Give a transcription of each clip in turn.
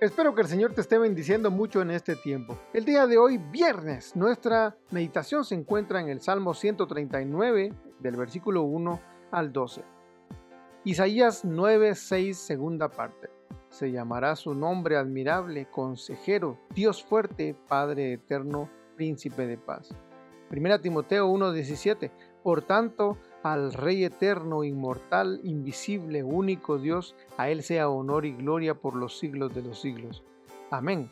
Espero que el Señor te esté bendiciendo mucho en este tiempo. El día de hoy, viernes, nuestra meditación se encuentra en el Salmo 139, del versículo 1 al 12. Isaías 9, 6, segunda parte. Se llamará su nombre admirable, consejero, Dios fuerte, Padre eterno, príncipe de paz. Primera Timoteo 1, 17. Por tanto, al Rey eterno, inmortal, invisible, único Dios, a Él sea honor y gloria por los siglos de los siglos. Amén.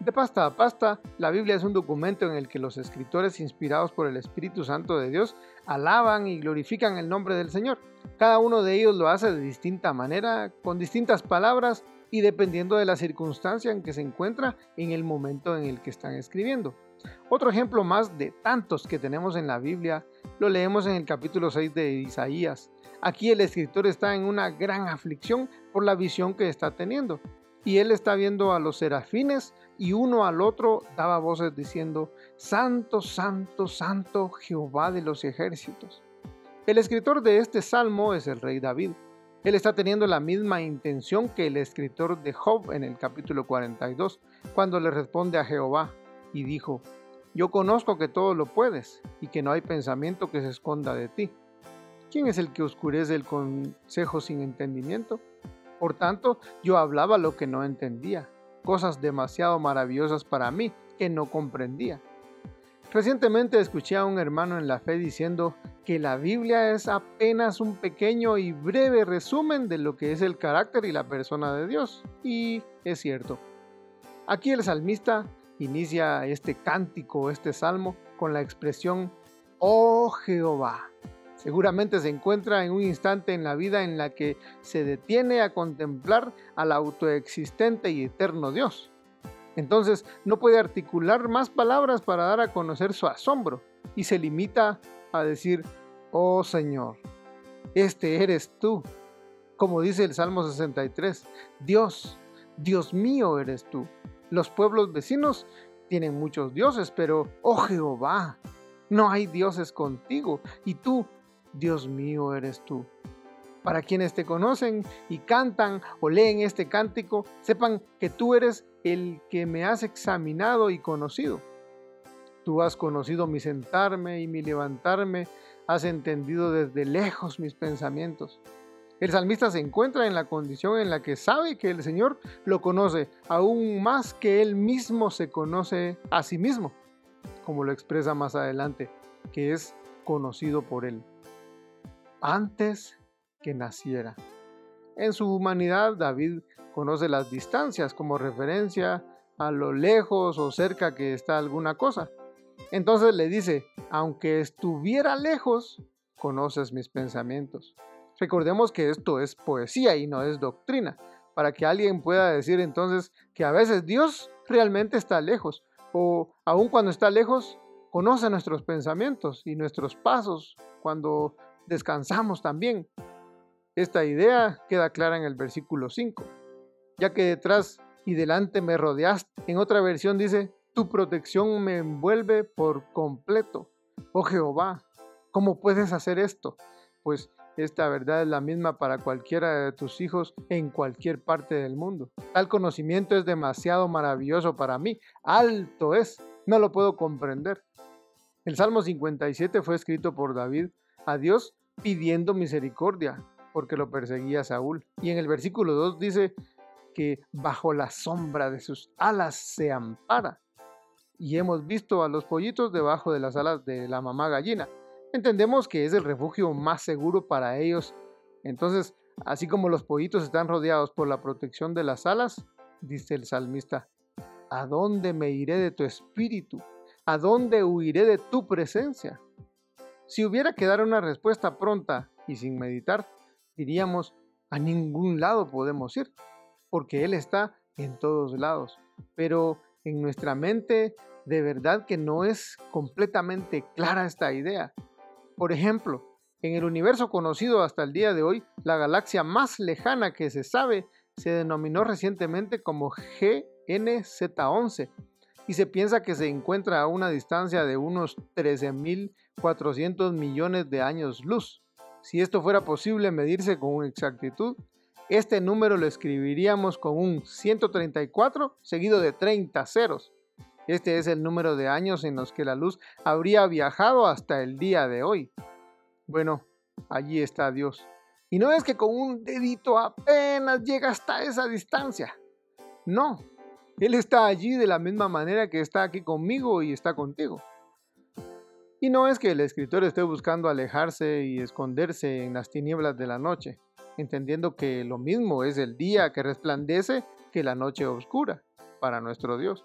De pasta a pasta, la Biblia es un documento en el que los escritores inspirados por el Espíritu Santo de Dios alaban y glorifican el nombre del Señor. Cada uno de ellos lo hace de distinta manera, con distintas palabras y dependiendo de la circunstancia en que se encuentra en el momento en el que están escribiendo. Otro ejemplo más de tantos que tenemos en la Biblia lo leemos en el capítulo 6 de Isaías. Aquí el escritor está en una gran aflicción por la visión que está teniendo. Y él está viendo a los serafines y uno al otro daba voces diciendo, Santo, Santo, Santo Jehová de los ejércitos. El escritor de este salmo es el rey David. Él está teniendo la misma intención que el escritor de Job en el capítulo 42, cuando le responde a Jehová, y dijo, Yo conozco que todo lo puedes y que no hay pensamiento que se esconda de ti. ¿Quién es el que oscurece el consejo sin entendimiento? Por tanto, yo hablaba lo que no entendía, cosas demasiado maravillosas para mí que no comprendía. Recientemente escuché a un hermano en la fe diciendo que la Biblia es apenas un pequeño y breve resumen de lo que es el carácter y la persona de Dios. Y es cierto. Aquí el salmista inicia este cántico, este salmo, con la expresión, oh Jehová. Seguramente se encuentra en un instante en la vida en la que se detiene a contemplar al autoexistente y eterno Dios. Entonces no puede articular más palabras para dar a conocer su asombro y se limita a decir, oh Señor, este eres tú. Como dice el Salmo 63, Dios, Dios mío eres tú. Los pueblos vecinos tienen muchos dioses, pero, oh Jehová, no hay dioses contigo, y tú, Dios mío, eres tú. Para quienes te conocen y cantan o leen este cántico, sepan que tú eres el que me has examinado y conocido. Tú has conocido mi sentarme y mi levantarme, has entendido desde lejos mis pensamientos. El salmista se encuentra en la condición en la que sabe que el Señor lo conoce, aún más que él mismo se conoce a sí mismo, como lo expresa más adelante, que es conocido por él. Antes que naciera. En su humanidad, David conoce las distancias como referencia a lo lejos o cerca que está alguna cosa. Entonces le dice, aunque estuviera lejos, conoces mis pensamientos. Recordemos que esto es poesía y no es doctrina, para que alguien pueda decir entonces que a veces Dios realmente está lejos, o aun cuando está lejos, conoce nuestros pensamientos y nuestros pasos cuando descansamos también. Esta idea queda clara en el versículo 5, ya que detrás y delante me rodeaste. En otra versión dice, tu protección me envuelve por completo. Oh Jehová, ¿cómo puedes hacer esto? Pues esta verdad es la misma para cualquiera de tus hijos en cualquier parte del mundo. Tal conocimiento es demasiado maravilloso para mí. Alto es. No lo puedo comprender. El Salmo 57 fue escrito por David a Dios pidiendo misericordia porque lo perseguía Saúl. Y en el versículo 2 dice que bajo la sombra de sus alas se ampara. Y hemos visto a los pollitos debajo de las alas de la mamá gallina entendemos que es el refugio más seguro para ellos. Entonces, así como los pollitos están rodeados por la protección de las alas, dice el salmista, ¿a dónde me iré de tu espíritu? ¿A dónde huiré de tu presencia? Si hubiera que dar una respuesta pronta y sin meditar, diríamos, a ningún lado podemos ir. porque Él está en todos lados. Pero en nuestra mente de verdad que no es completamente clara esta idea. Por ejemplo, en el universo conocido hasta el día de hoy, la galaxia más lejana que se sabe se denominó recientemente como GNZ11 y se piensa que se encuentra a una distancia de unos 13.400 millones de años luz. Si esto fuera posible medirse con exactitud, este número lo escribiríamos con un 134 seguido de 30 ceros. Este es el número de años en los que la luz habría viajado hasta el día de hoy. Bueno, allí está Dios. Y no es que con un dedito apenas llega hasta esa distancia. No, Él está allí de la misma manera que está aquí conmigo y está contigo. Y no es que el escritor esté buscando alejarse y esconderse en las tinieblas de la noche, entendiendo que lo mismo es el día que resplandece que la noche oscura para nuestro Dios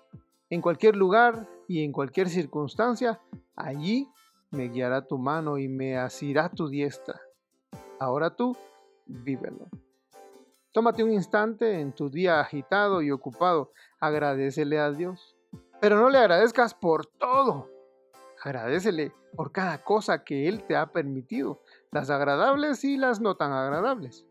en cualquier lugar y en cualquier circunstancia, allí me guiará tu mano y me asirá tu diestra. Ahora tú, vívelo. Tómate un instante en tu día agitado y ocupado, agradecele a Dios. Pero no le agradezcas por todo. Agradecele por cada cosa que Él te ha permitido, las agradables y las no tan agradables.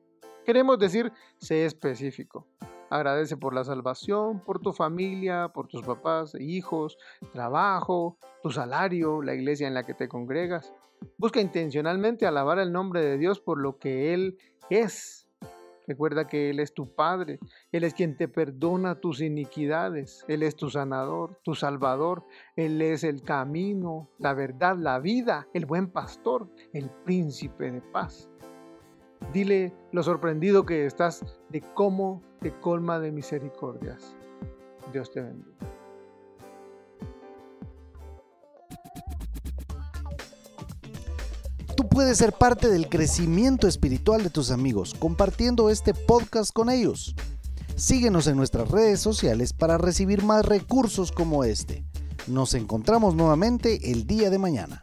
Queremos decir, sé específico. Agradece por la salvación, por tu familia, por tus papás, e hijos, trabajo, tu salario, la iglesia en la que te congregas. Busca intencionalmente alabar el nombre de Dios por lo que Él es. Recuerda que Él es tu Padre, Él es quien te perdona tus iniquidades, Él es tu sanador, tu salvador, Él es el camino, la verdad, la vida, el buen pastor, el príncipe de paz. Dile lo sorprendido que estás de cómo te colma de misericordias. Dios te bendiga. Tú puedes ser parte del crecimiento espiritual de tus amigos compartiendo este podcast con ellos. Síguenos en nuestras redes sociales para recibir más recursos como este. Nos encontramos nuevamente el día de mañana.